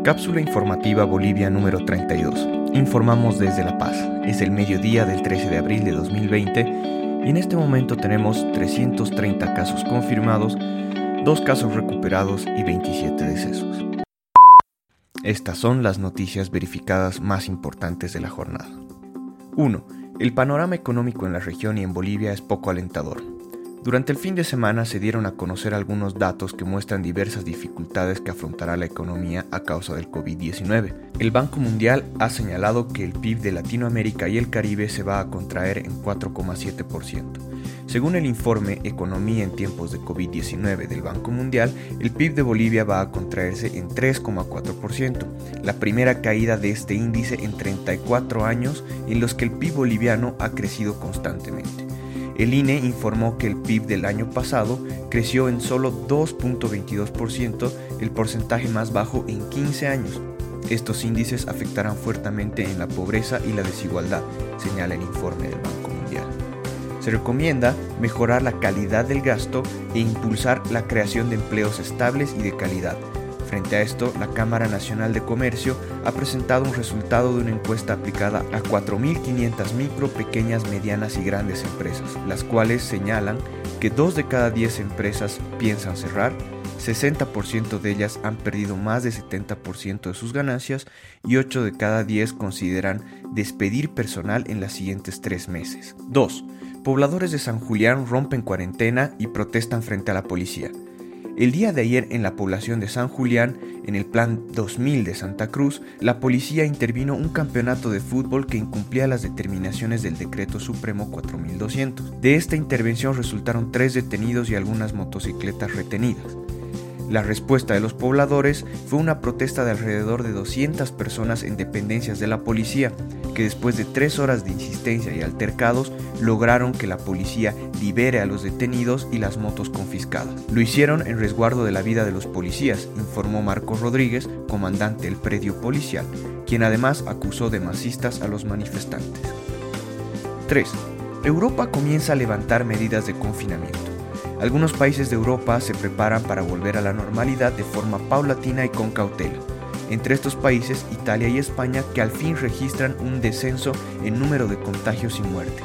Cápsula informativa Bolivia número 32. Informamos desde La Paz. Es el mediodía del 13 de abril de 2020 y en este momento tenemos 330 casos confirmados, 2 casos recuperados y 27 decesos. Estas son las noticias verificadas más importantes de la jornada. 1. El panorama económico en la región y en Bolivia es poco alentador. Durante el fin de semana se dieron a conocer algunos datos que muestran diversas dificultades que afrontará la economía a causa del COVID-19. El Banco Mundial ha señalado que el PIB de Latinoamérica y el Caribe se va a contraer en 4,7%. Según el informe Economía en tiempos de COVID-19 del Banco Mundial, el PIB de Bolivia va a contraerse en 3,4%, la primera caída de este índice en 34 años en los que el PIB boliviano ha crecido constantemente. El INE informó que el PIB del año pasado creció en solo 2.22%, el porcentaje más bajo en 15 años. Estos índices afectarán fuertemente en la pobreza y la desigualdad, señala el informe del Banco Mundial. Se recomienda mejorar la calidad del gasto e impulsar la creación de empleos estables y de calidad, Frente a esto, la Cámara Nacional de Comercio ha presentado un resultado de una encuesta aplicada a 4.500 micro, pequeñas, medianas y grandes empresas, las cuales señalan que 2 de cada 10 empresas piensan cerrar, 60% de ellas han perdido más de 70% de sus ganancias y 8 de cada 10 consideran despedir personal en los siguientes 3 meses. 2. Pobladores de San Julián rompen cuarentena y protestan frente a la policía. El día de ayer en la población de San Julián, en el Plan 2000 de Santa Cruz, la policía intervino un campeonato de fútbol que incumplía las determinaciones del Decreto Supremo 4200. De esta intervención resultaron tres detenidos y algunas motocicletas retenidas. La respuesta de los pobladores fue una protesta de alrededor de 200 personas en dependencias de la policía, que después de tres horas de insistencia y altercados lograron que la policía libere a los detenidos y las motos confiscadas. Lo hicieron en resguardo de la vida de los policías, informó Marcos Rodríguez, comandante del predio policial, quien además acusó de masistas a los manifestantes. 3. Europa comienza a levantar medidas de confinamiento. Algunos países de Europa se preparan para volver a la normalidad de forma paulatina y con cautela. Entre estos países, Italia y España, que al fin registran un descenso en número de contagios y muertes.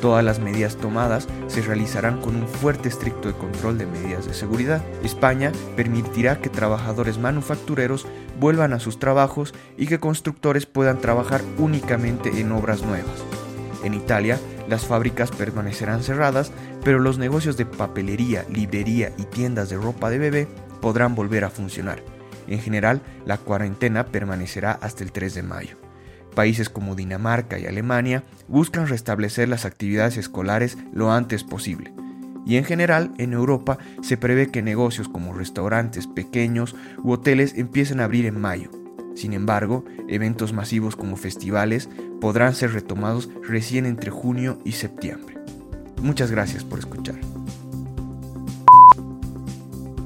Todas las medidas tomadas se realizarán con un fuerte estricto control de medidas de seguridad. España permitirá que trabajadores manufactureros vuelvan a sus trabajos y que constructores puedan trabajar únicamente en obras nuevas. En Italia, las fábricas permanecerán cerradas, pero los negocios de papelería, librería y tiendas de ropa de bebé podrán volver a funcionar. En general, la cuarentena permanecerá hasta el 3 de mayo. Países como Dinamarca y Alemania buscan restablecer las actividades escolares lo antes posible. Y en general, en Europa se prevé que negocios como restaurantes pequeños u hoteles empiecen a abrir en mayo. Sin embargo, eventos masivos como festivales podrán ser retomados recién entre junio y septiembre. Muchas gracias por escuchar.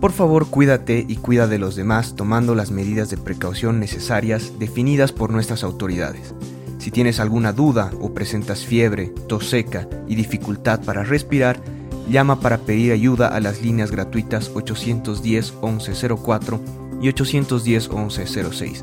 Por favor, cuídate y cuida de los demás tomando las medidas de precaución necesarias definidas por nuestras autoridades. Si tienes alguna duda o presentas fiebre, tos seca y dificultad para respirar, llama para pedir ayuda a las líneas gratuitas 810 1104 y 810 1106.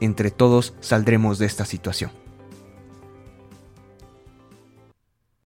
entre todos saldremos de esta situación.